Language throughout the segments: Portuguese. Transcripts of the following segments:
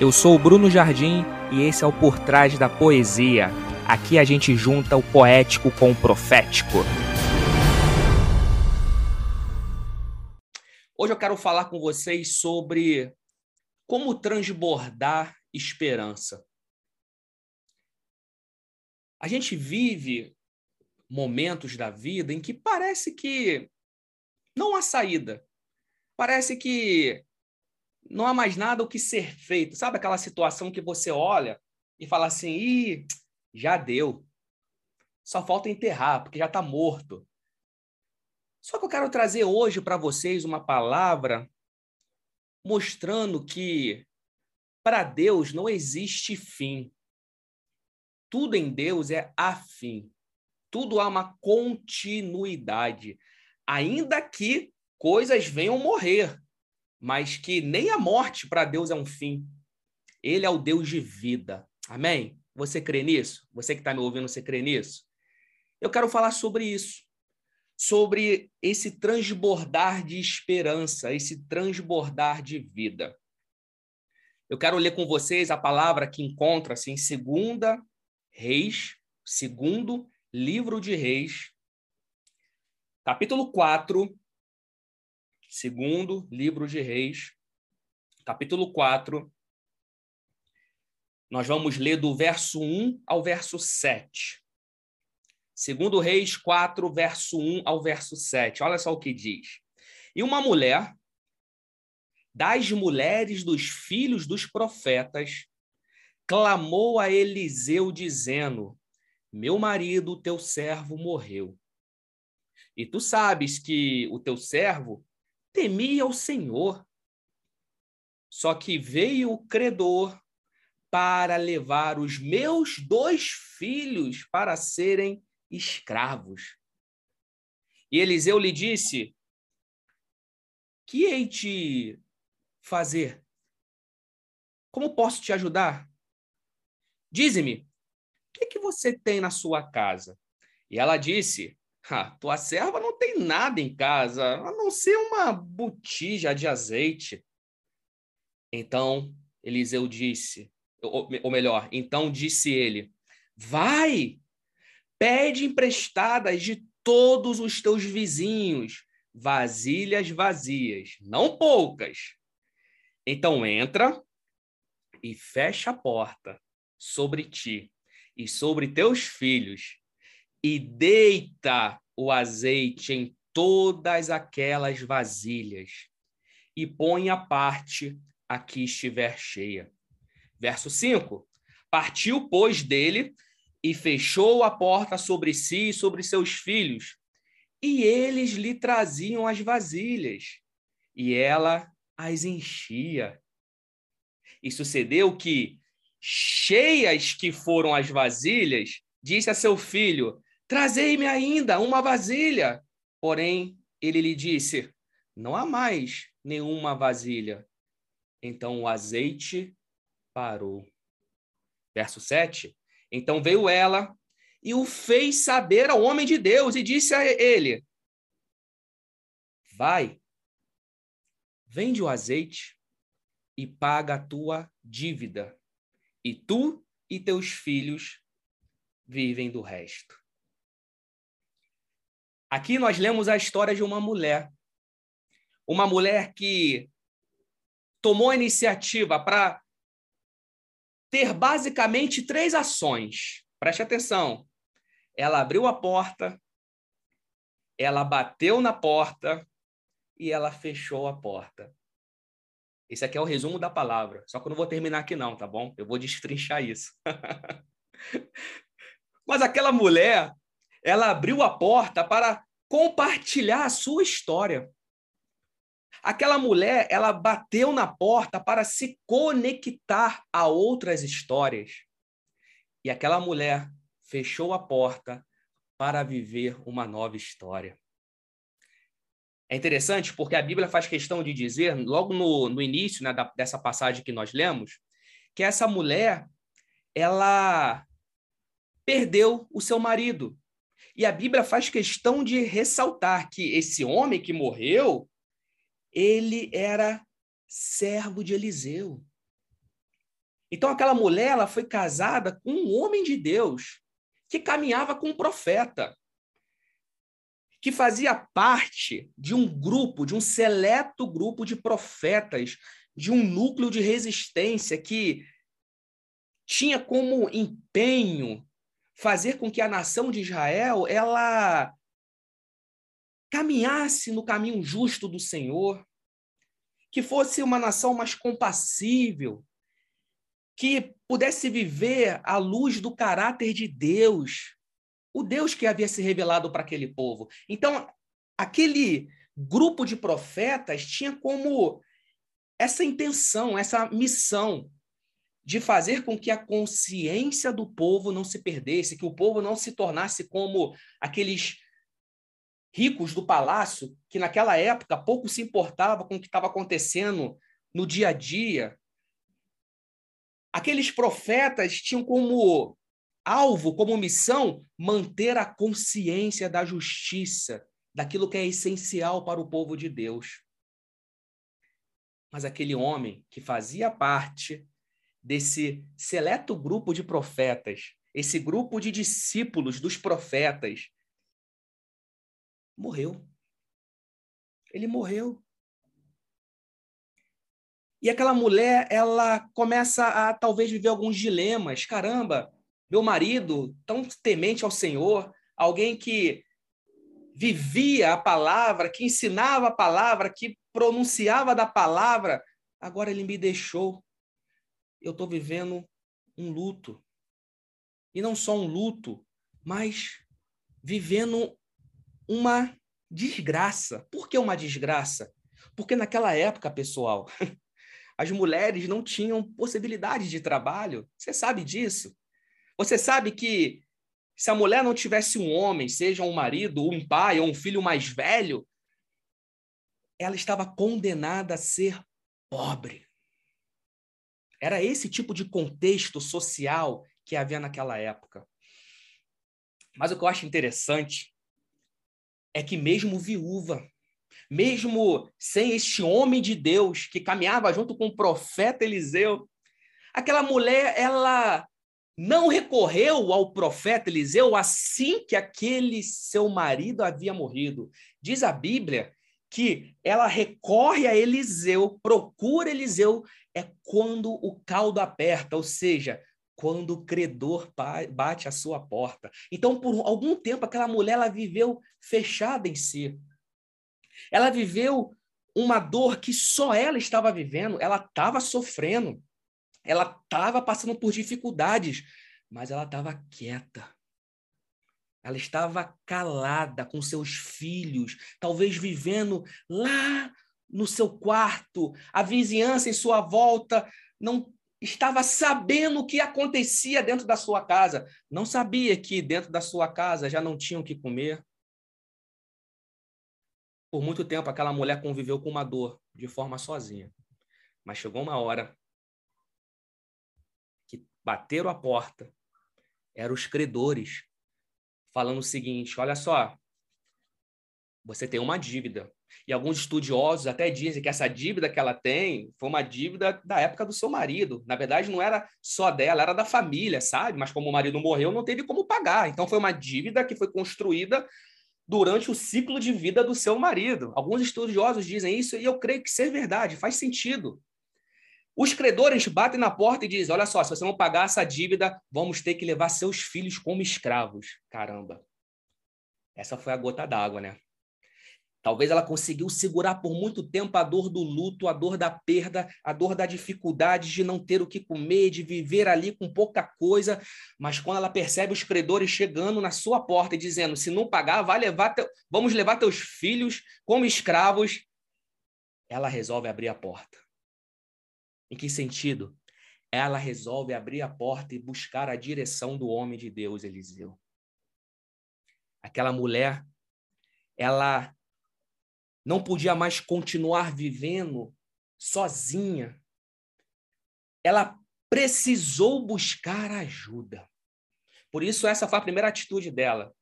Eu sou o Bruno Jardim e esse é o Por Trás da Poesia. Aqui a gente junta o poético com o profético. Hoje eu quero falar com vocês sobre como transbordar esperança. A gente vive momentos da vida em que parece que não há saída. Parece que não há mais nada o que ser feito. Sabe aquela situação que você olha e fala assim: Ih, já deu. Só falta enterrar, porque já está morto. Só que eu quero trazer hoje para vocês uma palavra mostrando que para Deus não existe fim. Tudo em Deus é afim. Tudo há uma continuidade. Ainda que coisas venham morrer, mas que nem a morte para Deus é um fim. Ele é o Deus de vida. Amém? Você crê nisso? Você que está me ouvindo, você crê nisso? Eu quero falar sobre isso. Sobre esse transbordar de esperança, esse transbordar de vida. Eu quero ler com vocês a palavra que encontra-se em segunda Reis, segundo livro de Reis, capítulo 4, segundo livro de Reis, capítulo 4. Nós vamos ler do verso 1 ao verso 7. Segundo Reis 4, verso 1 ao verso 7. Olha só o que diz. E uma mulher das mulheres dos filhos dos profetas clamou a Eliseu dizendo: Meu marido, teu servo, morreu. E tu sabes que o teu servo temia o Senhor. Só que veio o credor para levar os meus dois filhos para serem escravos. E Eliseu lhe disse: Que hei de fazer? Como posso te ajudar? Dize-me, o que, que você tem na sua casa? E ela disse: ah, tua serva não tem nada em casa, a não ser uma botija de azeite. Então Eliseu disse, ou, ou melhor, então disse ele: Vai, pede emprestadas de todos os teus vizinhos vasilhas vazias, não poucas. Então entra e fecha a porta sobre ti e sobre teus filhos e deita o azeite em todas aquelas vasilhas e põe a parte a que estiver cheia. Verso 5: Partiu, pois, dele e fechou a porta sobre si e sobre seus filhos, e eles lhe traziam as vasilhas, e ela as enchia. E sucedeu que, cheias que foram as vasilhas, disse a seu filho: Trazei-me ainda uma vasilha. Porém, ele lhe disse: Não há mais nenhuma vasilha. Então o azeite parou. Verso 7. Então veio ela e o fez saber ao homem de Deus e disse a ele: Vai, vende o azeite e paga a tua dívida, e tu e teus filhos vivem do resto. Aqui nós lemos a história de uma mulher. Uma mulher que tomou a iniciativa para ter basicamente três ações. Preste atenção. Ela abriu a porta, ela bateu na porta e ela fechou a porta. Esse aqui é o resumo da palavra. Só que eu não vou terminar aqui não, tá bom? Eu vou destrinchar isso. Mas aquela mulher, ela abriu a porta para compartilhar a sua história. Aquela mulher, ela bateu na porta para se conectar a outras histórias. E aquela mulher fechou a porta para viver uma nova história. É interessante porque a Bíblia faz questão de dizer, logo no, no início né, da, dessa passagem que nós lemos, que essa mulher, ela perdeu o seu marido. E a Bíblia faz questão de ressaltar que esse homem que morreu, ele era servo de Eliseu. Então aquela mulher ela foi casada com um homem de Deus que caminhava com um profeta, que fazia parte de um grupo, de um seleto grupo de profetas, de um núcleo de resistência que tinha como empenho fazer com que a nação de Israel ela caminhasse no caminho justo do Senhor, que fosse uma nação mais compassível, que pudesse viver à luz do caráter de Deus, o Deus que havia se revelado para aquele povo. Então, aquele grupo de profetas tinha como essa intenção, essa missão de fazer com que a consciência do povo não se perdesse, que o povo não se tornasse como aqueles ricos do palácio que naquela época pouco se importava com o que estava acontecendo no dia a dia. Aqueles profetas tinham como alvo, como missão, manter a consciência da justiça, daquilo que é essencial para o povo de Deus. Mas aquele homem que fazia parte desse seleto grupo de profetas, esse grupo de discípulos dos profetas, morreu. Ele morreu. E aquela mulher, ela começa a talvez viver alguns dilemas. Caramba, meu marido, tão temente ao Senhor, alguém que vivia a palavra, que ensinava a palavra, que pronunciava da palavra, agora ele me deixou. Eu estou vivendo um luto. E não só um luto, mas vivendo uma desgraça. Por que uma desgraça? Porque naquela época, pessoal, as mulheres não tinham possibilidade de trabalho. Você sabe disso? Você sabe que se a mulher não tivesse um homem, seja um marido, um pai ou um filho mais velho, ela estava condenada a ser pobre. Era esse tipo de contexto social que havia naquela época. Mas o que eu acho interessante é que, mesmo viúva, mesmo sem este homem de Deus que caminhava junto com o profeta Eliseu, aquela mulher, ela não recorreu ao profeta Eliseu assim que aquele seu marido havia morrido. Diz a Bíblia que ela recorre a Eliseu, procura Eliseu, é quando o caldo aperta, ou seja, quando o credor bate a sua porta. Então, por algum tempo, aquela mulher ela viveu fechada em si. Ela viveu uma dor que só ela estava vivendo, ela estava sofrendo. Ela estava passando por dificuldades, mas ela estava quieta. Ela estava calada com seus filhos, talvez vivendo lá no seu quarto, a vizinhança em sua volta não estava sabendo o que acontecia dentro da sua casa. Não sabia que dentro da sua casa já não tinham o que comer. Por muito tempo, aquela mulher conviveu com uma dor de forma sozinha. Mas chegou uma hora bateram a porta, eram os credores, falando o seguinte: olha só, você tem uma dívida. E alguns estudiosos até dizem que essa dívida que ela tem foi uma dívida da época do seu marido. Na verdade, não era só dela, era da família, sabe? Mas como o marido morreu, não teve como pagar. Então, foi uma dívida que foi construída durante o ciclo de vida do seu marido. Alguns estudiosos dizem isso e eu creio que isso é verdade, faz sentido. Os credores batem na porta e dizem: Olha só, se você não pagar essa dívida, vamos ter que levar seus filhos como escravos. Caramba. Essa foi a gota d'água, né? Talvez ela conseguiu segurar por muito tempo a dor do luto, a dor da perda, a dor da dificuldade de não ter o que comer, de viver ali com pouca coisa. Mas quando ela percebe os credores chegando na sua porta e dizendo: se não pagar, vai levar vamos levar teus filhos como escravos, ela resolve abrir a porta. Em que sentido? Ela resolve abrir a porta e buscar a direção do homem de Deus, Eliseu. Aquela mulher, ela não podia mais continuar vivendo sozinha. Ela precisou buscar ajuda. Por isso, essa foi a primeira atitude dela.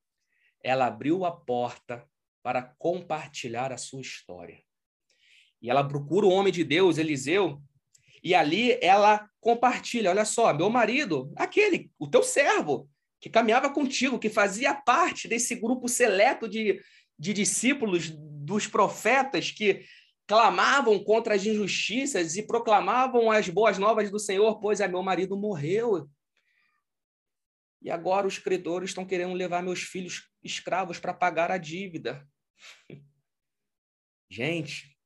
Ela abriu a porta para compartilhar a sua história. E ela procura o homem de Deus, Eliseu, E ali ela compartilha: olha só, meu marido, aquele, o teu servo, que caminhava contigo, que fazia parte desse grupo seleto de, de discípulos dos profetas que clamavam contra as injustiças e proclamavam as boas novas do Senhor, pois é, meu marido morreu. E agora os credores estão querendo levar meus filhos escravos para pagar a dívida. Gente,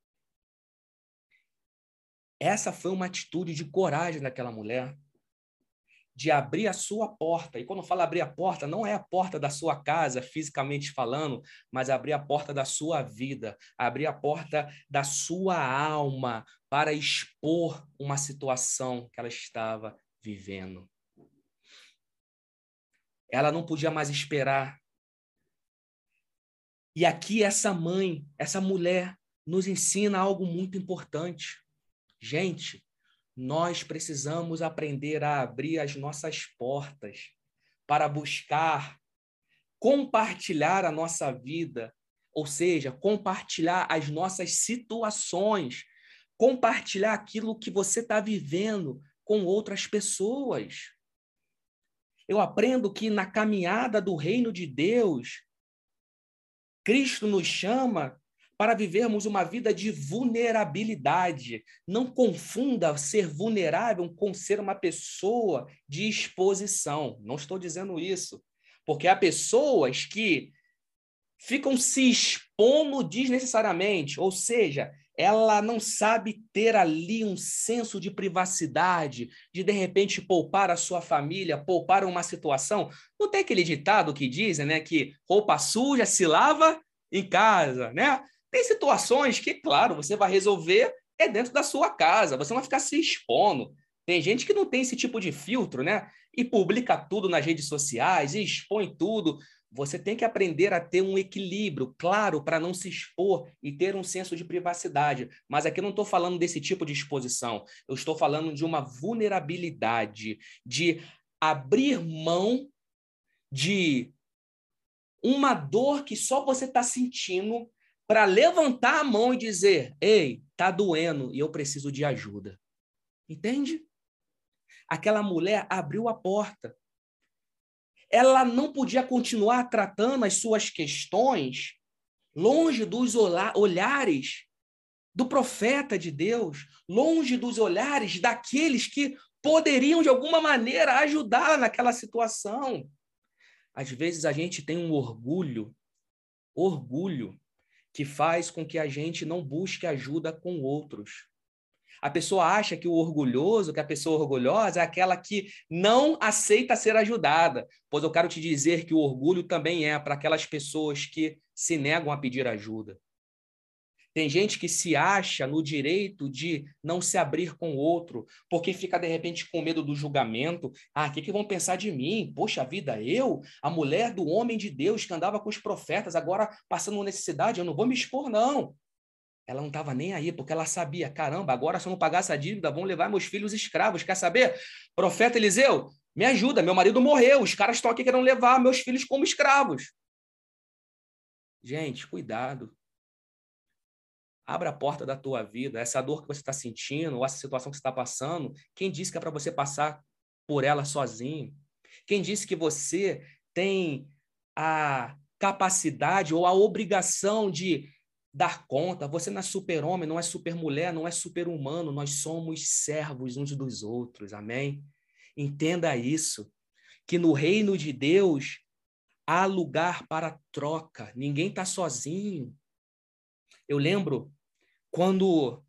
essa foi uma atitude de coragem daquela mulher, de abrir a sua porta. E quando fala abrir a porta, não é a porta da sua casa, fisicamente falando, mas abrir a porta da sua vida, abrir a porta da sua alma para expor uma situação que ela estava vivendo. Ela não podia mais esperar. E aqui essa mãe, essa mulher, nos ensina algo muito importante. Gente, nós precisamos aprender a abrir as nossas portas para buscar compartilhar a nossa vida, ou seja, compartilhar as nossas situações, compartilhar aquilo que você está vivendo com outras pessoas. Eu aprendo que na caminhada do reino de Deus, Cristo nos chama para vivermos uma vida de vulnerabilidade. Não confunda ser vulnerável com ser uma pessoa de exposição. Não estou dizendo isso. Porque há pessoas que ficam se expondo desnecessariamente, ou seja, ela não sabe ter ali um senso de privacidade, de de repente poupar a sua família, poupar uma situação. Não tem aquele ditado que dizem, né, que roupa suja se lava em casa, né? Tem situações que, claro, você vai resolver é dentro da sua casa, você não vai ficar se expondo. Tem gente que não tem esse tipo de filtro, né? E publica tudo nas redes sociais, e expõe tudo. Você tem que aprender a ter um equilíbrio, claro, para não se expor e ter um senso de privacidade. Mas aqui eu não estou falando desse tipo de exposição. Eu estou falando de uma vulnerabilidade, de abrir mão de uma dor que só você está sentindo para levantar a mão e dizer: ei, tá doendo e eu preciso de ajuda. Entende? Aquela mulher abriu a porta. Ela não podia continuar tratando as suas questões longe dos olhares do profeta de Deus, longe dos olhares daqueles que poderiam de alguma maneira ajudá-la naquela situação. Às vezes a gente tem um orgulho, orgulho que faz com que a gente não busque ajuda com outros. A pessoa acha que o orgulhoso, que a pessoa orgulhosa é aquela que não aceita ser ajudada. Pois eu quero te dizer que o orgulho também é para aquelas pessoas que se negam a pedir ajuda. Tem gente que se acha no direito de não se abrir com o outro, porque fica de repente com medo do julgamento. Ah, o que, que vão pensar de mim? Poxa vida, eu, a mulher do homem de Deus que andava com os profetas, agora passando necessidade, eu não vou me expor, não. Ela não estava nem aí, porque ela sabia: caramba, agora se eu não pagar essa dívida, vão levar meus filhos escravos. Quer saber? Profeta Eliseu, me ajuda, meu marido morreu, os caras estão aqui querendo levar meus filhos como escravos. Gente, cuidado. Abra a porta da tua vida. Essa dor que você está sentindo, ou essa situação que você está passando, quem disse que é para você passar por ela sozinho? Quem disse que você tem a capacidade ou a obrigação de dar conta? Você não é super-homem, não é super-mulher, não é super-humano. Nós somos servos uns dos outros. Amém? Entenda isso. Que no reino de Deus há lugar para troca. Ninguém está sozinho. Eu lembro quando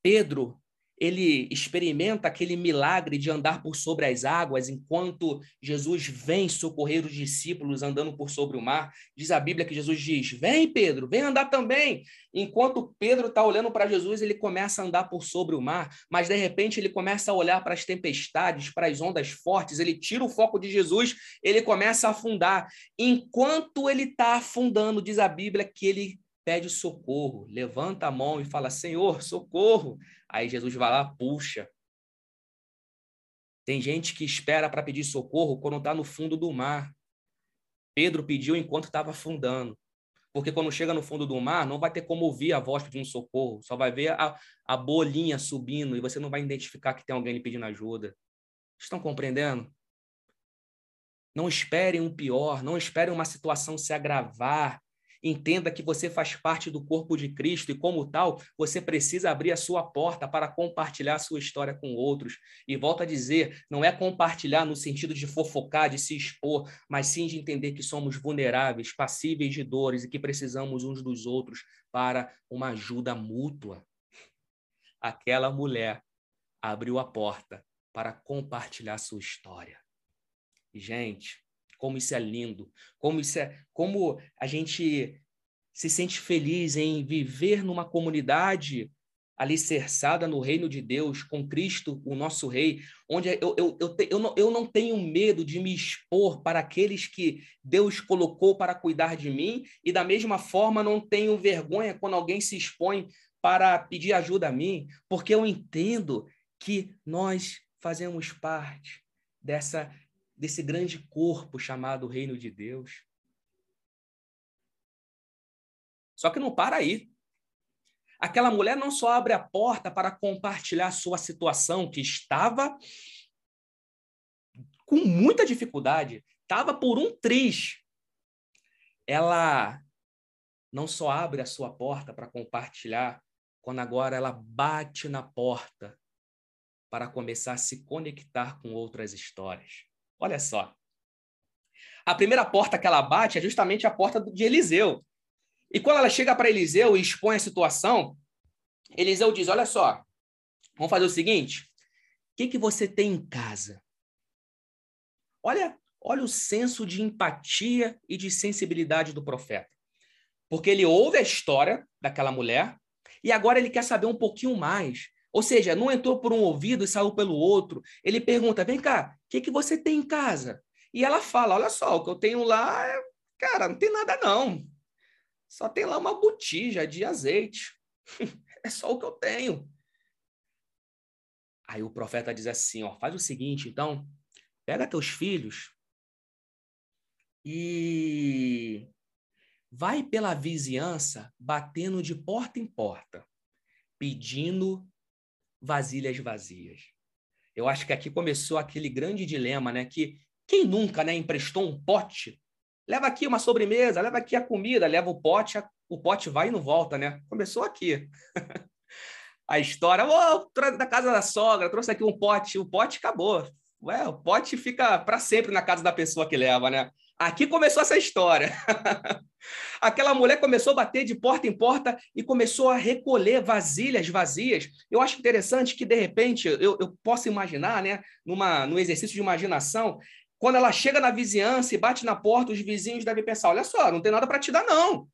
Pedro ele experimenta aquele milagre de andar por sobre as águas, enquanto Jesus vem socorrer os discípulos andando por sobre o mar. Diz a Bíblia que Jesus diz: Vem, Pedro, vem andar também. Enquanto Pedro está olhando para Jesus, ele começa a andar por sobre o mar, mas de repente ele começa a olhar para as tempestades, para as ondas fortes, ele tira o foco de Jesus, ele começa a afundar. Enquanto ele está afundando, diz a Bíblia que ele pede socorro, levanta a mão e fala: Senhor, socorro. Aí Jesus vai lá, puxa. Tem gente que espera para pedir socorro quando está no fundo do mar. Pedro pediu enquanto estava afundando. Porque quando chega no fundo do mar, não vai ter como ouvir a voz pedindo socorro, só vai ver a, a bolinha subindo e você não vai identificar que tem alguém pedindo ajuda. Estão compreendendo? Não esperem um pior, não esperem uma situação se agravar. Entenda que você faz parte do corpo de Cristo e, como tal, você precisa abrir a sua porta para compartilhar a sua história com outros. E volto a dizer: não é compartilhar no sentido de fofocar, de se expor, mas sim de entender que somos vulneráveis, passíveis de dores e que precisamos uns dos outros para uma ajuda mútua. Aquela mulher abriu a porta para compartilhar sua história. Gente, como isso é lindo, como isso é, como a gente se sente feliz em viver numa comunidade alicerçada no reino de Deus, com Cristo, o nosso Rei, onde eu, eu, eu, eu, não, eu não tenho medo de me expor para aqueles que Deus colocou para cuidar de mim, e da mesma forma não tenho vergonha quando alguém se expõe para pedir ajuda a mim, porque eu entendo que nós fazemos parte dessa desse grande corpo chamado Reino de Deus. Só que não para aí. Aquela mulher não só abre a porta para compartilhar sua situação, que estava com muita dificuldade, estava por um triz. Ela não só abre a sua porta para compartilhar, quando agora ela bate na porta para começar a se conectar com outras histórias. Olha só. A primeira porta que ela bate é justamente a porta de Eliseu. E quando ela chega para Eliseu e expõe a situação, Eliseu diz: Olha só, vamos fazer o seguinte: o que, que você tem em casa? Olha, olha o senso de empatia e de sensibilidade do profeta. Porque ele ouve a história daquela mulher e agora ele quer saber um pouquinho mais. Ou seja, não entrou por um ouvido e saiu pelo outro. Ele pergunta: vem cá, o que, que você tem em casa? E ela fala: olha só, o que eu tenho lá, é... cara, não tem nada não. Só tem lá uma botija de azeite. é só o que eu tenho. Aí o profeta diz assim: ó, faz o seguinte, então, pega teus filhos e vai pela vizinhança batendo de porta em porta, pedindo vasilhas vazias. Eu acho que aqui começou aquele grande dilema, né? Que quem nunca, né, emprestou um pote? Leva aqui uma sobremesa, leva aqui a comida, leva o pote, o pote vai e não volta, né? Começou aqui. a história, oh, da casa da sogra, trouxe aqui um pote, o pote acabou. Ué, o pote fica para sempre na casa da pessoa que leva, né? Aqui começou essa história. Aquela mulher começou a bater de porta em porta e começou a recolher vasilhas vazias. Eu acho interessante que, de repente, eu, eu posso imaginar, né, numa, num exercício de imaginação, quando ela chega na vizinhança e bate na porta, os vizinhos devem pensar: olha só, não tem nada para te dar, não.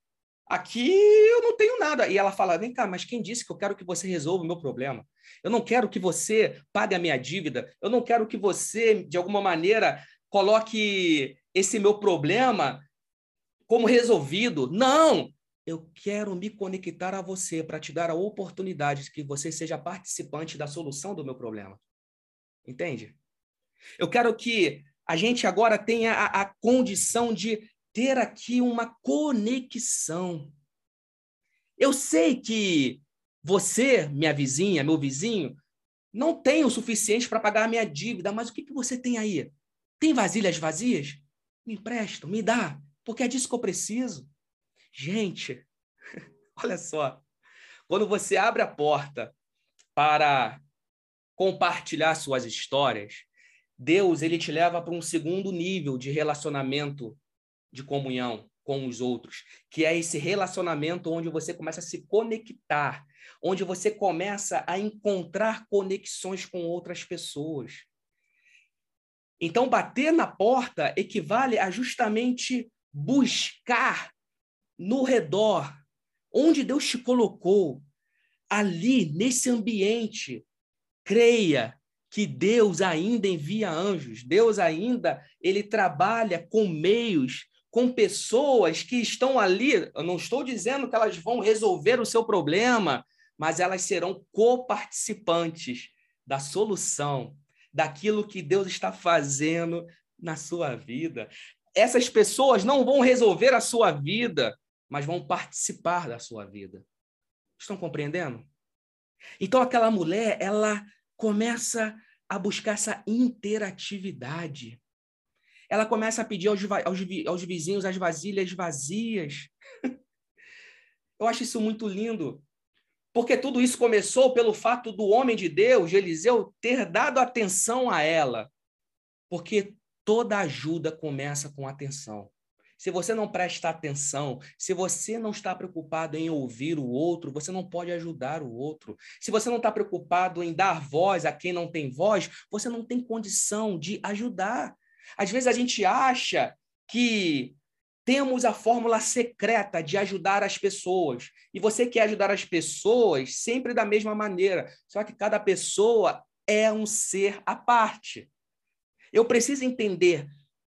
Aqui eu não tenho nada. E ela fala: vem cá, mas quem disse que eu quero que você resolva o meu problema? Eu não quero que você pague a minha dívida. Eu não quero que você, de alguma maneira, coloque esse meu problema como resolvido. Não! Eu quero me conectar a você para te dar a oportunidade de que você seja participante da solução do meu problema. Entende? Eu quero que a gente agora tenha a, a condição de ter aqui uma conexão. Eu sei que você, minha vizinha, meu vizinho, não tem o suficiente para pagar a minha dívida, mas o que, que você tem aí? Tem vasilhas vazias? Me empresta, me dá porque é disso que eu preciso. Gente, olha só. Quando você abre a porta para compartilhar suas histórias, Deus ele te leva para um segundo nível de relacionamento, de comunhão com os outros, que é esse relacionamento onde você começa a se conectar, onde você começa a encontrar conexões com outras pessoas. Então, bater na porta equivale a justamente buscar no redor, onde Deus te colocou, ali, nesse ambiente, creia que Deus ainda envia anjos, Deus ainda ele trabalha com meios, com pessoas que estão ali. Eu não estou dizendo que elas vão resolver o seu problema, mas elas serão coparticipantes da solução, daquilo que Deus está fazendo na sua vida essas pessoas não vão resolver a sua vida, mas vão participar da sua vida. Estão compreendendo? Então aquela mulher, ela começa a buscar essa interatividade. Ela começa a pedir aos, aos, aos vizinhos as vasilhas vazias. Eu acho isso muito lindo. Porque tudo isso começou pelo fato do homem de Deus, Eliseu, ter dado atenção a ela. Porque toda ajuda começa com atenção. Se você não presta atenção, se você não está preocupado em ouvir o outro, você não pode ajudar o outro. Se você não está preocupado em dar voz a quem não tem voz, você não tem condição de ajudar. Às vezes a gente acha que temos a fórmula secreta de ajudar as pessoas. E você quer ajudar as pessoas sempre da mesma maneira. Só que cada pessoa é um ser à parte. Eu preciso entender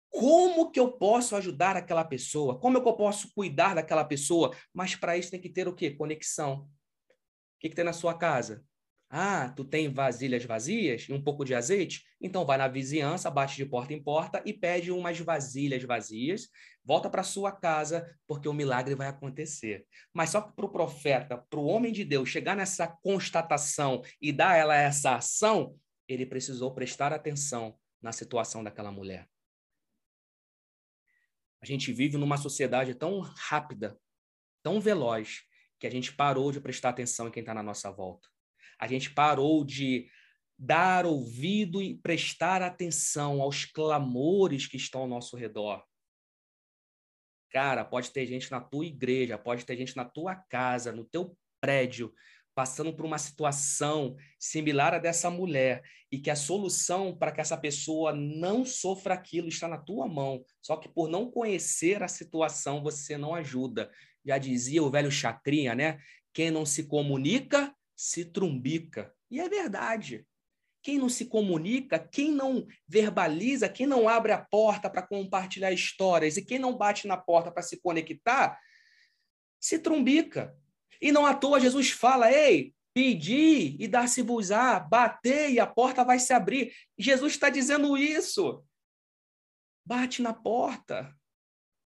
como que eu posso ajudar aquela pessoa, como é que eu posso cuidar daquela pessoa, mas para isso tem que ter o quê? Conexão. O que, que tem na sua casa? Ah, tu tem vasilhas vazias e um pouco de azeite? Então vai na vizinhança, bate de porta em porta e pede umas vasilhas vazias, volta para sua casa, porque o milagre vai acontecer. Mas só para o profeta, para o homem de Deus chegar nessa constatação e dar ela essa ação, ele precisou prestar atenção na situação daquela mulher. A gente vive numa sociedade tão rápida, tão veloz, que a gente parou de prestar atenção em quem está na nossa volta. A gente parou de dar ouvido e prestar atenção aos clamores que estão ao nosso redor. Cara, pode ter gente na tua igreja, pode ter gente na tua casa, no teu prédio, passando por uma situação similar a dessa mulher e que a solução para que essa pessoa não sofra aquilo está na tua mão. Só que por não conhecer a situação, você não ajuda. Já dizia o velho Chacrinha, né? Quem não se comunica, se trumbica. E é verdade. Quem não se comunica, quem não verbaliza, quem não abre a porta para compartilhar histórias e quem não bate na porta para se conectar, se trumbica. E não à toa Jesus fala: ei, pedi e dar-se-vos-á, bater e a porta vai se abrir. Jesus está dizendo isso. Bate na porta.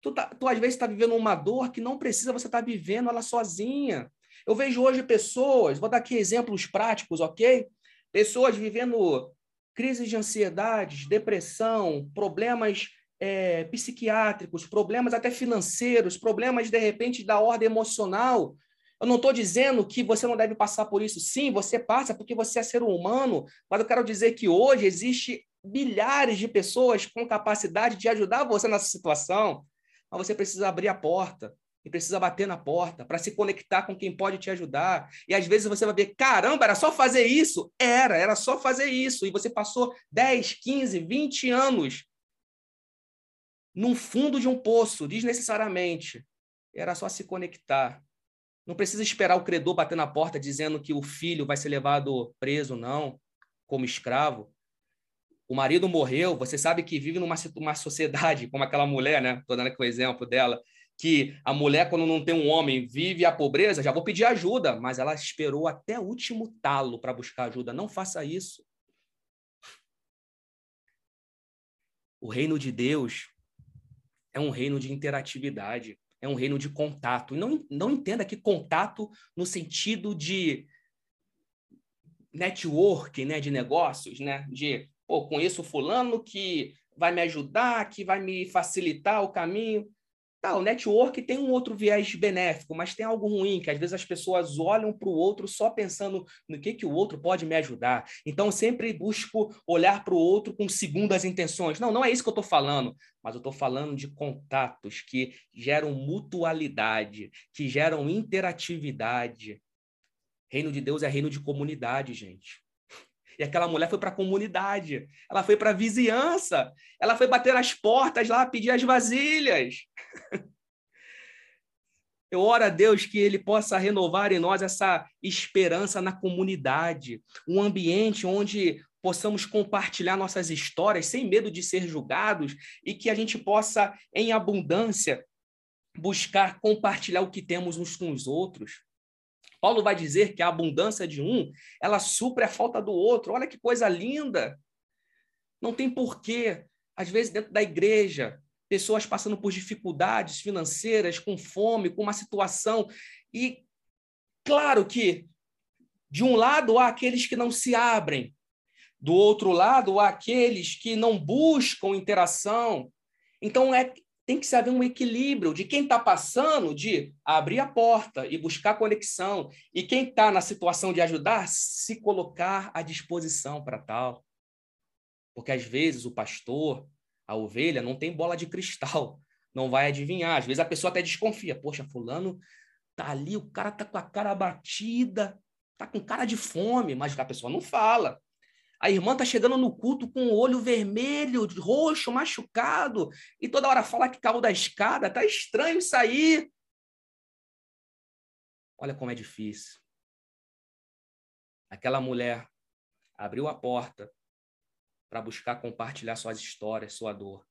Tu, tá, tu às vezes está vivendo uma dor que não precisa você estar tá vivendo ela sozinha. Eu vejo hoje pessoas, vou dar aqui exemplos práticos, ok? Pessoas vivendo crises de ansiedade, depressão, problemas é, psiquiátricos, problemas até financeiros, problemas de repente da ordem emocional, eu não estou dizendo que você não deve passar por isso. Sim, você passa porque você é ser humano, mas eu quero dizer que hoje existe milhares de pessoas com capacidade de ajudar você nessa situação, mas você precisa abrir a porta e precisa bater na porta para se conectar com quem pode te ajudar. E às vezes você vai ver, caramba, era só fazer isso. Era, era só fazer isso. E você passou 10, 15, 20 anos num fundo de um poço, desnecessariamente. Era só se conectar. Não precisa esperar o credor bater na porta dizendo que o filho vai ser levado preso, não, como escravo. O marido morreu, você sabe que vive numa uma sociedade como aquela mulher, né? Estou dando aqui o exemplo dela, que a mulher, quando não tem um homem, vive a pobreza, já vou pedir ajuda, mas ela esperou até o último talo para buscar ajuda. Não faça isso. O reino de Deus é um reino de interatividade é um reino de contato. Não, não entenda que contato no sentido de network, né, de negócios, né, de, pô, conheço fulano que vai me ajudar, que vai me facilitar o caminho. Tá, o network tem um outro viés benéfico, mas tem algo ruim, que às vezes as pessoas olham para o outro só pensando no que, que o outro pode me ajudar. Então, sempre busco olhar para o outro com segundas intenções. Não, não é isso que eu estou falando, mas eu estou falando de contatos que geram mutualidade, que geram interatividade. Reino de Deus é reino de comunidade, gente. E aquela mulher foi para a comunidade, ela foi para a vizinhança, ela foi bater as portas lá, pedir as vasilhas. Eu oro a Deus que Ele possa renovar em nós essa esperança na comunidade, um ambiente onde possamos compartilhar nossas histórias sem medo de ser julgados e que a gente possa, em abundância, buscar compartilhar o que temos uns com os outros. Paulo vai dizer que a abundância de um, ela supre a falta do outro. Olha que coisa linda. Não tem porquê, às vezes, dentro da igreja, pessoas passando por dificuldades financeiras, com fome, com uma situação. E claro que, de um lado, há aqueles que não se abrem, do outro lado, há aqueles que não buscam interação. Então, é, tem que haver um equilíbrio de quem está passando, de abrir a porta e buscar conexão, e quem está na situação de ajudar, se colocar à disposição para tal. Porque às vezes o pastor, a ovelha, não tem bola de cristal, não vai adivinhar. Às vezes a pessoa até desconfia: poxa, Fulano tá ali, o cara tá com a cara batida, tá com cara de fome, mas a pessoa não fala. A irmã tá chegando no culto com o olho vermelho, roxo, machucado, e toda hora fala que caiu da escada, tá estranho isso aí. Olha como é difícil. Aquela mulher abriu a porta para buscar compartilhar suas histórias, sua dor.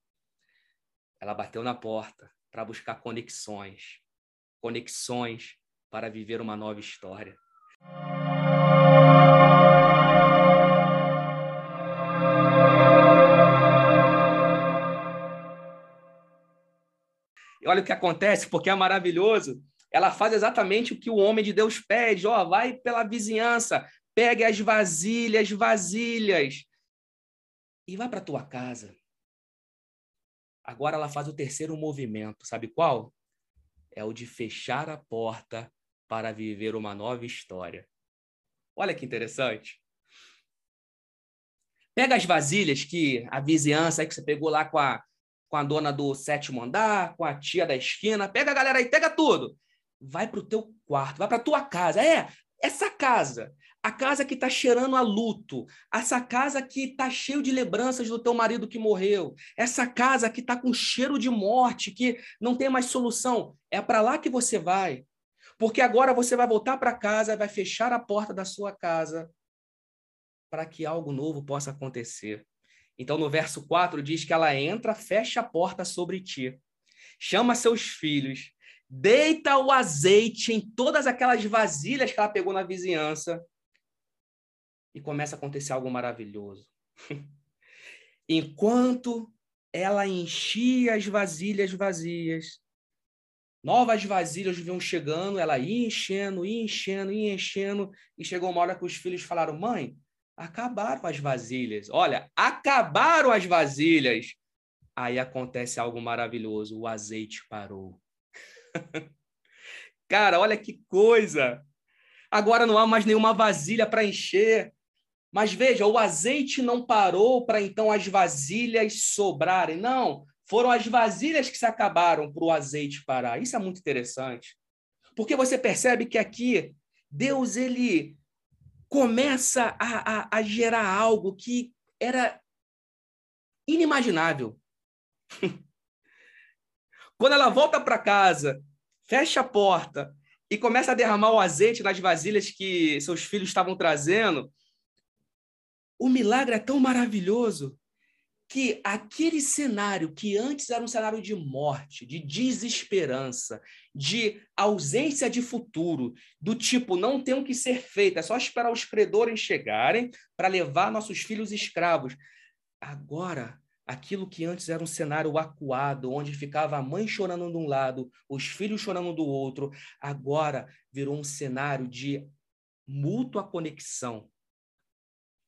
Ela bateu na porta para buscar conexões, conexões para viver uma nova história. Olha o que acontece, porque é maravilhoso. Ela faz exatamente o que o homem de Deus pede. Ó, vai pela vizinhança, pegue as vasilhas, vasilhas, e vai para tua casa. Agora ela faz o terceiro movimento, sabe qual? É o de fechar a porta para viver uma nova história. Olha que interessante. Pega as vasilhas que a vizinhança que você pegou lá com a com a dona do sétimo andar, com a tia da esquina. Pega a galera aí, pega tudo. Vai para o teu quarto, vai para tua casa. É, essa casa, a casa que está cheirando a luto, essa casa que está cheio de lembranças do teu marido que morreu, essa casa que está com cheiro de morte, que não tem mais solução, é para lá que você vai. Porque agora você vai voltar para casa, vai fechar a porta da sua casa para que algo novo possa acontecer. Então, no verso 4 diz que ela entra, fecha a porta sobre ti, chama seus filhos, deita o azeite em todas aquelas vasilhas que ela pegou na vizinhança e começa a acontecer algo maravilhoso. Enquanto ela enchia as vasilhas vazias, novas vasilhas vinham chegando, ela ia enchendo, ia enchendo, ia enchendo, e chegou uma hora que os filhos falaram: Mãe, Acabaram as vasilhas. Olha, acabaram as vasilhas. Aí acontece algo maravilhoso: o azeite parou. Cara, olha que coisa! Agora não há mais nenhuma vasilha para encher. Mas veja, o azeite não parou para então as vasilhas sobrarem. Não, foram as vasilhas que se acabaram para o azeite parar. Isso é muito interessante. Porque você percebe que aqui Deus ele começa a, a, a gerar algo que era inimaginável. Quando ela volta para casa, fecha a porta e começa a derramar o azeite nas vasilhas que seus filhos estavam trazendo, o milagre é tão maravilhoso que aquele cenário que antes era um cenário de morte, de desesperança, de ausência de futuro, do tipo não tem o que ser feito, é só esperar os credores chegarem para levar nossos filhos escravos. Agora, aquilo que antes era um cenário acuado, onde ficava a mãe chorando de um lado, os filhos chorando do outro, agora virou um cenário de mútua conexão.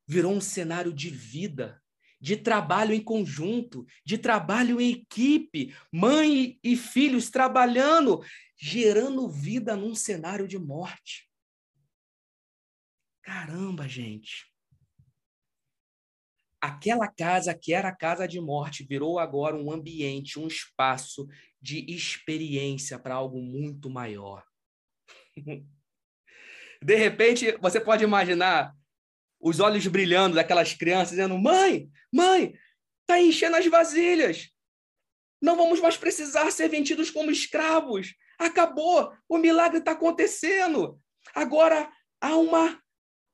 Virou um cenário de vida de trabalho em conjunto, de trabalho em equipe, mãe e filhos trabalhando, gerando vida num cenário de morte. Caramba, gente. Aquela casa que era a casa de morte virou agora um ambiente, um espaço de experiência para algo muito maior. De repente, você pode imaginar os olhos brilhando daquelas crianças, dizendo: Mãe, mãe, está enchendo as vasilhas. Não vamos mais precisar ser vendidos como escravos. Acabou, o milagre está acontecendo. Agora há uma,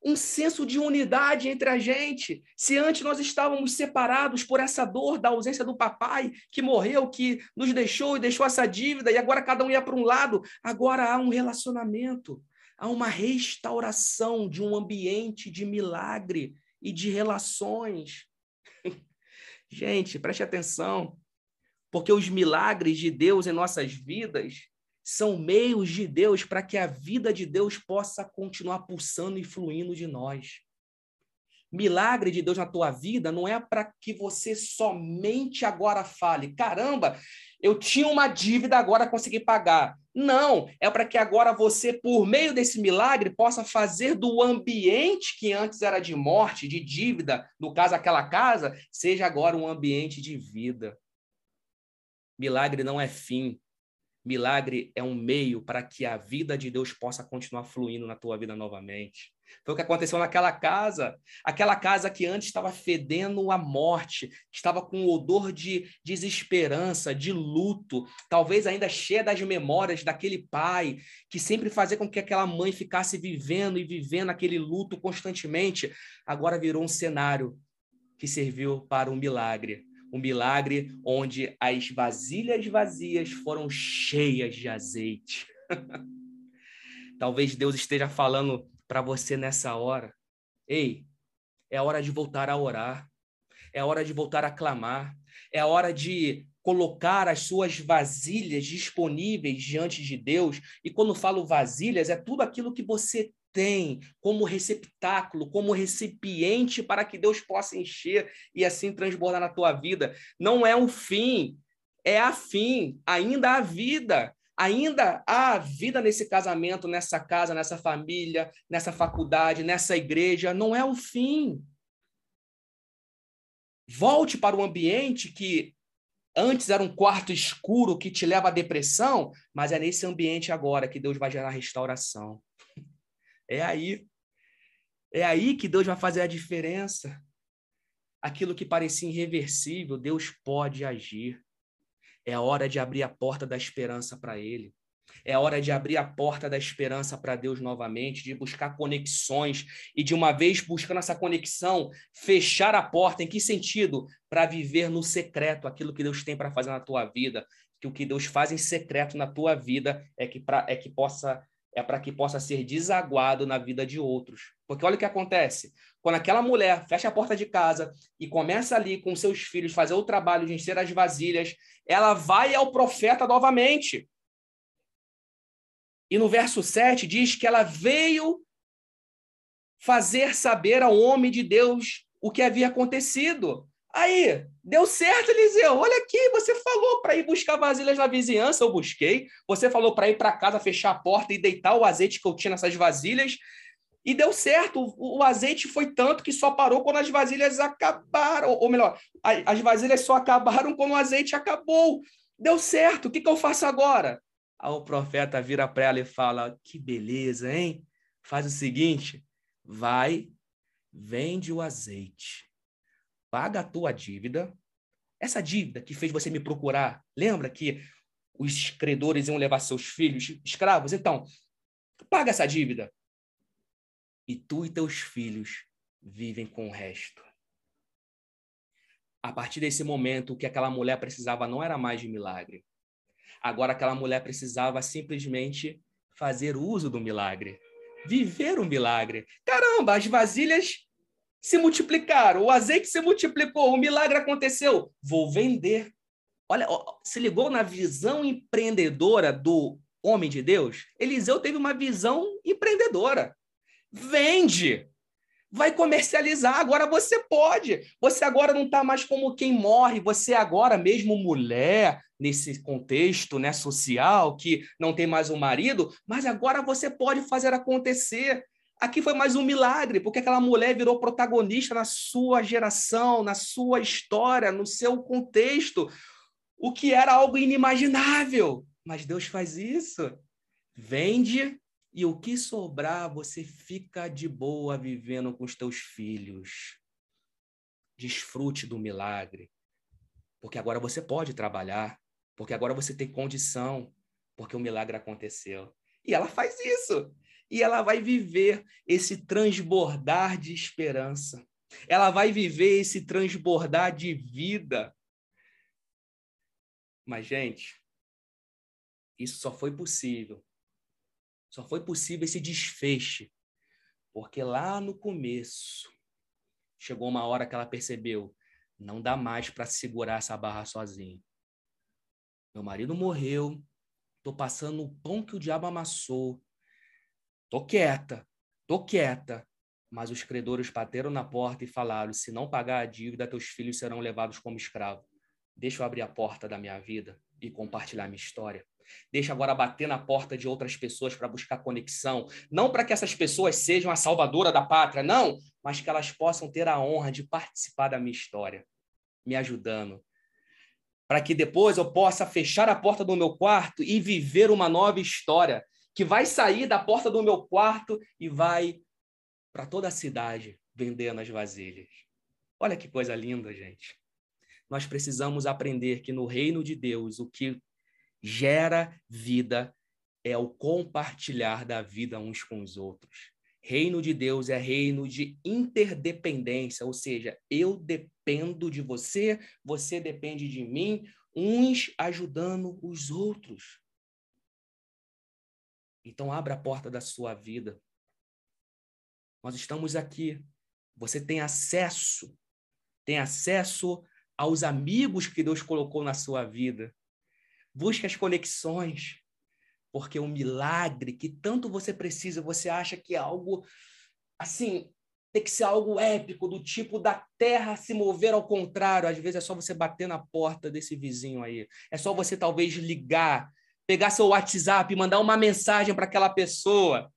um senso de unidade entre a gente. Se antes nós estávamos separados por essa dor da ausência do papai que morreu, que nos deixou e deixou essa dívida, e agora cada um ia para um lado, agora há um relacionamento há uma restauração de um ambiente de milagre e de relações. Gente, preste atenção. Porque os milagres de Deus em nossas vidas são meios de Deus para que a vida de Deus possa continuar pulsando e fluindo de nós. Milagre de Deus na tua vida não é para que você somente agora fale: caramba, eu tinha uma dívida, agora consegui pagar. Não, é para que agora você, por meio desse milagre, possa fazer do ambiente que antes era de morte, de dívida, no caso aquela casa, seja agora um ambiente de vida. Milagre não é fim. Milagre é um meio para que a vida de Deus possa continuar fluindo na tua vida novamente. Foi o que aconteceu naquela casa. Aquela casa que antes estava fedendo a morte, estava com um odor de desesperança, de luto, talvez ainda cheia das memórias daquele pai, que sempre fazia com que aquela mãe ficasse vivendo e vivendo aquele luto constantemente. Agora virou um cenário que serviu para um milagre. Um milagre onde as vasilhas vazias foram cheias de azeite. Talvez Deus esteja falando para você nessa hora. Ei, é hora de voltar a orar. É hora de voltar a clamar. É hora de colocar as suas vasilhas disponíveis diante de Deus. E quando falo vasilhas, é tudo aquilo que você tem como receptáculo, como recipiente para que Deus possa encher e assim transbordar na tua vida. Não é um fim, é a fim, ainda há vida ainda há vida nesse casamento, nessa casa, nessa família, nessa faculdade, nessa igreja, não é o fim. Volte para o ambiente que antes era um quarto escuro que te leva à depressão, mas é nesse ambiente agora que Deus vai gerar restauração. É aí. É aí que Deus vai fazer a diferença. Aquilo que parecia irreversível, Deus pode agir. É a hora de abrir a porta da esperança para Ele. É hora de abrir a porta da esperança para Deus novamente, de buscar conexões e, de uma vez buscando essa conexão, fechar a porta. Em que sentido? Para viver no secreto aquilo que Deus tem para fazer na tua vida. Que o que Deus faz em secreto na tua vida é que, pra, é que possa é para que possa ser desaguado na vida de outros. Porque olha o que acontece. Quando aquela mulher fecha a porta de casa e começa ali com seus filhos fazer o trabalho de encher as vasilhas, ela vai ao profeta novamente. E no verso 7 diz que ela veio fazer saber ao homem de Deus o que havia acontecido. Aí, deu certo, Eliseu. Olha aqui, você falou para ir buscar vasilhas na vizinhança, eu busquei. Você falou para ir para casa, fechar a porta e deitar o azeite que eu tinha nessas vasilhas. E deu certo. O, o azeite foi tanto que só parou quando as vasilhas acabaram. Ou melhor, a, as vasilhas só acabaram quando o azeite acabou. Deu certo. O que, que eu faço agora? Aí o profeta vira para ela e fala: Que beleza, hein? Faz o seguinte: vai, vende o azeite paga a tua dívida. Essa dívida que fez você me procurar, lembra que os credores iam levar seus filhos escravos? Então, paga essa dívida. E tu e teus filhos vivem com o resto. A partir desse momento, o que aquela mulher precisava não era mais de milagre. Agora, aquela mulher precisava simplesmente fazer uso do milagre, viver o um milagre. Caramba, as vasilhas se multiplicaram, o azeite se multiplicou, o milagre aconteceu. Vou vender. Olha, se ligou na visão empreendedora do homem de Deus? Eliseu teve uma visão empreendedora. Vende. Vai comercializar, agora você pode. Você agora não está mais como quem morre, você agora, mesmo mulher, nesse contexto né, social, que não tem mais um marido, mas agora você pode fazer acontecer. Aqui foi mais um milagre, porque aquela mulher virou protagonista na sua geração, na sua história, no seu contexto, o que era algo inimaginável. Mas Deus faz isso. Vende e o que sobrar, você fica de boa vivendo com os teus filhos. Desfrute do milagre, porque agora você pode trabalhar, porque agora você tem condição, porque o milagre aconteceu. E ela faz isso e ela vai viver esse transbordar de esperança. Ela vai viver esse transbordar de vida. Mas, gente, isso só foi possível. Só foi possível esse desfecho. Porque lá no começo, chegou uma hora que ela percebeu: não dá mais para segurar essa barra sozinho. Meu marido morreu, tô passando o pão que o diabo amassou. Tô quieta, tô quieta. Mas os credores bateram na porta e falaram: se não pagar a dívida, teus filhos serão levados como escravo. Deixa eu abrir a porta da minha vida e compartilhar minha história. Deixa agora bater na porta de outras pessoas para buscar conexão. Não para que essas pessoas sejam a salvadora da pátria, não, mas que elas possam ter a honra de participar da minha história, me ajudando. Para que depois eu possa fechar a porta do meu quarto e viver uma nova história que vai sair da porta do meu quarto e vai para toda a cidade vendendo as vasilhas. Olha que coisa linda, gente. Nós precisamos aprender que no reino de Deus o que gera vida é o compartilhar da vida uns com os outros. Reino de Deus é reino de interdependência, ou seja, eu dependo de você, você depende de mim, uns ajudando os outros. Então, abra a porta da sua vida. Nós estamos aqui. Você tem acesso, tem acesso aos amigos que Deus colocou na sua vida. Busque as conexões, porque o milagre que tanto você precisa, você acha que é algo assim, tem que ser algo épico, do tipo da terra se mover ao contrário. Às vezes é só você bater na porta desse vizinho aí. É só você talvez ligar, pegar seu WhatsApp mandar uma mensagem para aquela pessoa.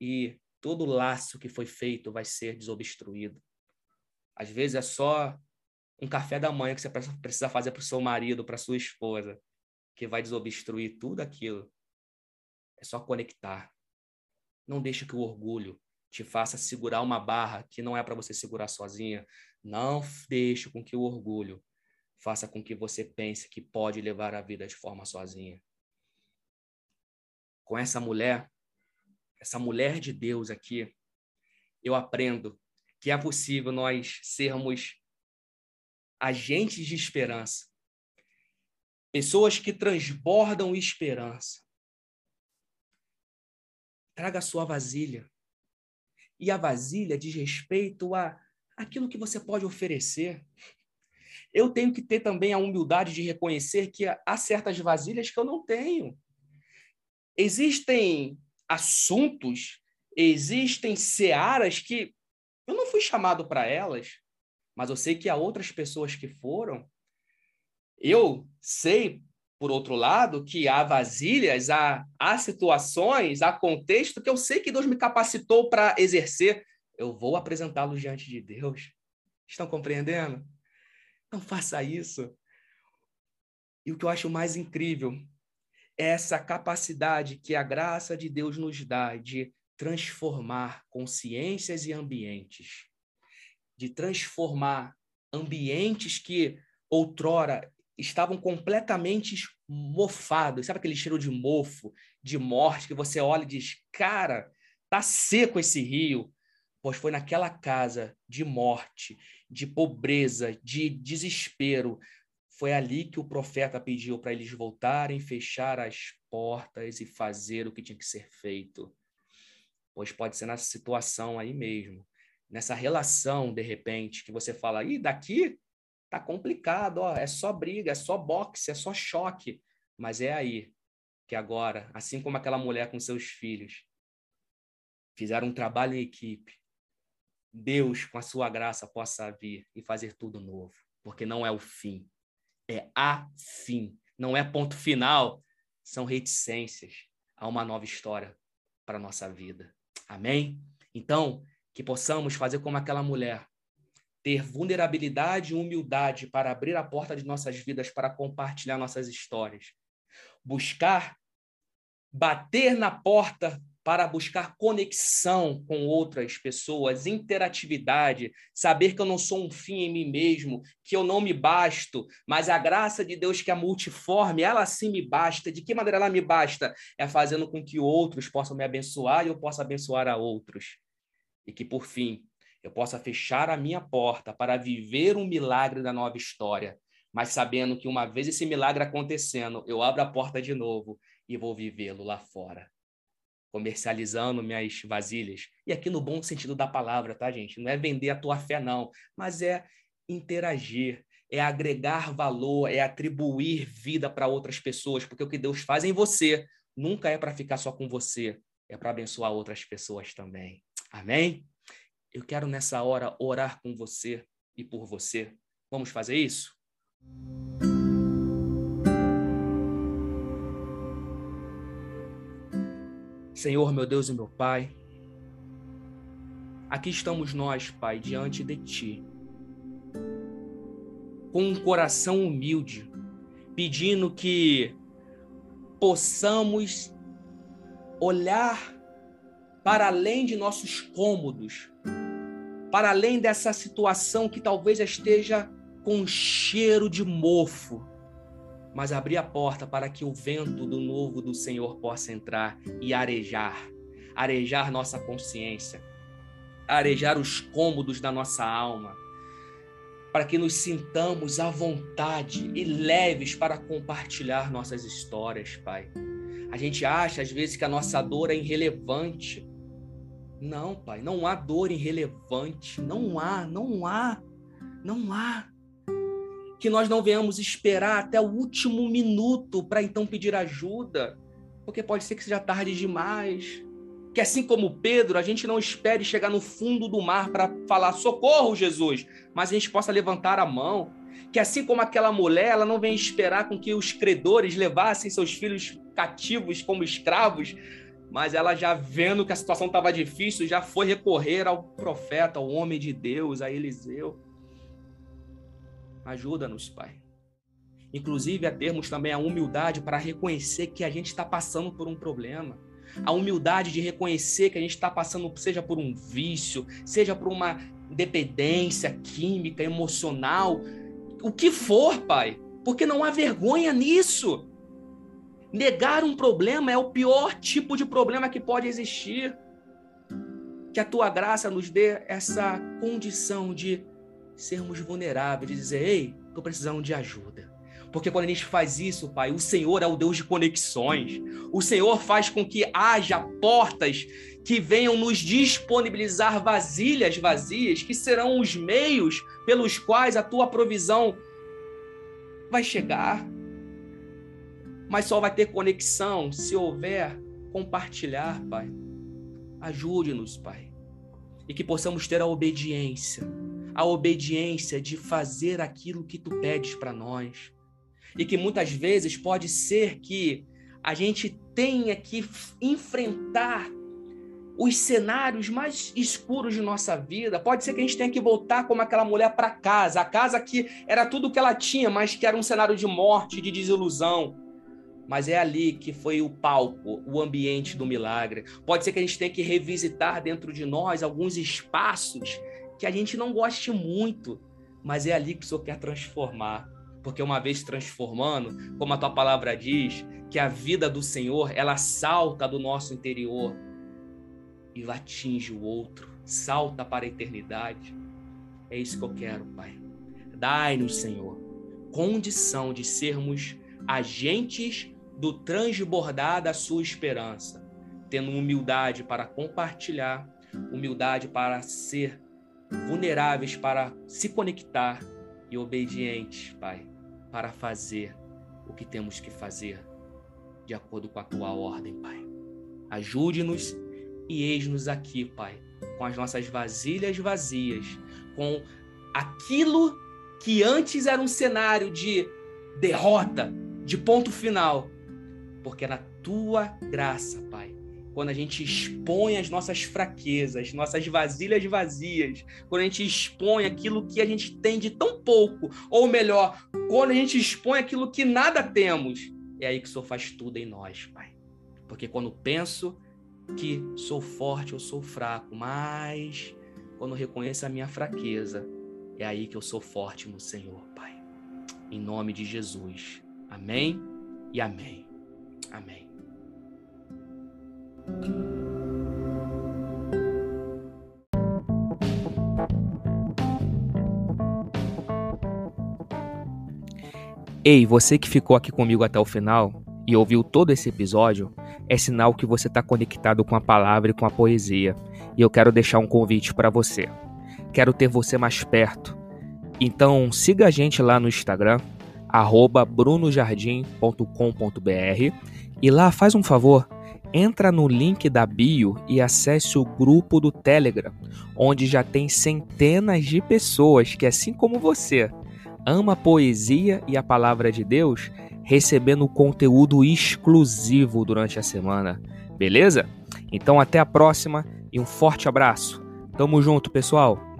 E todo laço que foi feito vai ser desobstruído. Às vezes é só um café da manhã que você precisa fazer para o seu marido, para sua esposa que vai desobstruir tudo aquilo. É só conectar. Não deixe que o orgulho te faça segurar uma barra que não é para você segurar sozinha. Não deixe com que o orgulho faça com que você pense que pode levar a vida de forma sozinha. Com essa mulher, essa mulher de Deus aqui, eu aprendo que é possível nós sermos agentes de esperança pessoas que transbordam esperança. Traga a sua vasilha. E a vasilha diz respeito a aquilo que você pode oferecer. Eu tenho que ter também a humildade de reconhecer que há certas vasilhas que eu não tenho. Existem assuntos, existem searas que eu não fui chamado para elas, mas eu sei que há outras pessoas que foram. Eu sei, por outro lado, que há vasilhas, há, há situações, há contexto que eu sei que Deus me capacitou para exercer. Eu vou apresentá-los diante de Deus. Estão compreendendo? Não faça isso. E o que eu acho mais incrível essa capacidade que a graça de Deus nos dá de transformar consciências e ambientes, de transformar ambientes que outrora estavam completamente mofados. Sabe aquele cheiro de mofo, de morte, que você olha e diz: cara, tá seco esse rio. Pois foi naquela casa de morte, de pobreza, de desespero. Foi ali que o profeta pediu para eles voltarem, fechar as portas e fazer o que tinha que ser feito. Pois pode ser nessa situação aí mesmo, nessa relação, de repente, que você fala, e daqui tá complicado, ó, é só briga, é só boxe, é só choque, mas é aí que agora, assim como aquela mulher com seus filhos, fizeram um trabalho em equipe, Deus, com a sua graça, possa vir e fazer tudo novo, porque não é o fim, é a fim, não é ponto final, são reticências a uma nova história para a nossa vida. Amém? Então, que possamos fazer como aquela mulher, ter vulnerabilidade e humildade para abrir a porta de nossas vidas para compartilhar nossas histórias. Buscar bater na porta para buscar conexão com outras pessoas, interatividade, saber que eu não sou um fim em mim mesmo, que eu não me basto, mas a graça de Deus que é multiforme, ela sim me basta. De que maneira ela me basta? É fazendo com que outros possam me abençoar e eu possa abençoar a outros. E que, por fim, eu possa fechar a minha porta para viver um milagre da nova história, mas sabendo que uma vez esse milagre acontecendo, eu abro a porta de novo e vou vivê-lo lá fora, comercializando minhas vasilhas. E aqui no bom sentido da palavra, tá, gente? Não é vender a tua fé, não, mas é interagir, é agregar valor, é atribuir vida para outras pessoas, porque o que Deus faz em você nunca é para ficar só com você, é para abençoar outras pessoas também. Amém? Eu quero nessa hora orar com você e por você. Vamos fazer isso? Senhor, meu Deus e meu Pai, aqui estamos nós, Pai, diante de Ti, com um coração humilde, pedindo que possamos olhar para além de nossos cômodos, para além dessa situação que talvez esteja com cheiro de mofo, mas abrir a porta para que o vento do novo do Senhor possa entrar e arejar, arejar nossa consciência, arejar os cômodos da nossa alma, para que nos sintamos à vontade e leves para compartilhar nossas histórias, Pai. A gente acha às vezes que a nossa dor é irrelevante. Não, Pai, não há dor irrelevante, não há, não há, não há que nós não venhamos esperar até o último minuto para então pedir ajuda, porque pode ser que seja tarde demais. Que assim como Pedro, a gente não espere chegar no fundo do mar para falar socorro, Jesus, mas a gente possa levantar a mão. Que assim como aquela mulher, ela não vem esperar com que os credores levassem seus filhos cativos como escravos, mas ela já vendo que a situação estava difícil, já foi recorrer ao profeta, ao homem de Deus, a Eliseu. Ajuda-nos, Pai. Inclusive a termos também a humildade para reconhecer que a gente está passando por um problema. A humildade de reconhecer que a gente está passando, seja por um vício, seja por uma dependência química, emocional, o que for, Pai. Porque não há vergonha nisso. Negar um problema é o pior tipo de problema que pode existir. Que a tua graça nos dê essa condição de sermos vulneráveis, de dizer, ei, estou precisando de ajuda. Porque quando a gente faz isso, Pai, o Senhor é o Deus de conexões. O Senhor faz com que haja portas que venham nos disponibilizar vasilhas vazias, que serão os meios pelos quais a tua provisão vai chegar. Mas só vai ter conexão se houver compartilhar, Pai. Ajude-nos, Pai. E que possamos ter a obediência a obediência de fazer aquilo que tu pedes para nós. E que muitas vezes pode ser que a gente tenha que enfrentar os cenários mais escuros de nossa vida. Pode ser que a gente tenha que voltar como aquela mulher para casa, a casa que era tudo que ela tinha, mas que era um cenário de morte, de desilusão. Mas é ali que foi o palco, o ambiente do milagre. Pode ser que a gente tenha que revisitar dentro de nós alguns espaços que a gente não goste muito, mas é ali que o Senhor quer transformar. Porque uma vez transformando, como a tua palavra diz, que a vida do Senhor, ela salta do nosso interior e atinge o outro, salta para a eternidade. É isso que eu quero, Pai. Dai-nos, Senhor, condição de sermos agentes do transbordar da sua esperança, tendo humildade para compartilhar, humildade para ser vulneráveis para se conectar e obedientes, Pai, para fazer o que temos que fazer de acordo com a tua ordem, Pai. Ajude-nos e eis-nos aqui, Pai, com as nossas vasilhas vazias, com aquilo que antes era um cenário de derrota, de ponto final, porque é na tua graça, Pai, quando a gente expõe as nossas fraquezas, nossas vasilhas vazias, quando a gente expõe aquilo que a gente tem de tão pouco, ou melhor, quando a gente expõe aquilo que nada temos, é aí que o Senhor faz tudo em nós, Pai. Porque quando penso que sou forte, eu sou fraco, mas quando reconheço a minha fraqueza, é aí que eu sou forte no Senhor, Pai. Em nome de Jesus. Amém e amém. Amém. Ei, você que ficou aqui comigo até o final e ouviu todo esse episódio, é sinal que você está conectado com a palavra e com a poesia. E eu quero deixar um convite para você. Quero ter você mais perto Então siga a gente lá no Instagram, brunojardim.com.br e lá faz um favor, entra no link da bio e acesse o grupo do Telegram, onde já tem centenas de pessoas que, assim como você, ama a poesia e a palavra de Deus, recebendo conteúdo exclusivo durante a semana. Beleza? Então até a próxima e um forte abraço. Tamo junto, pessoal!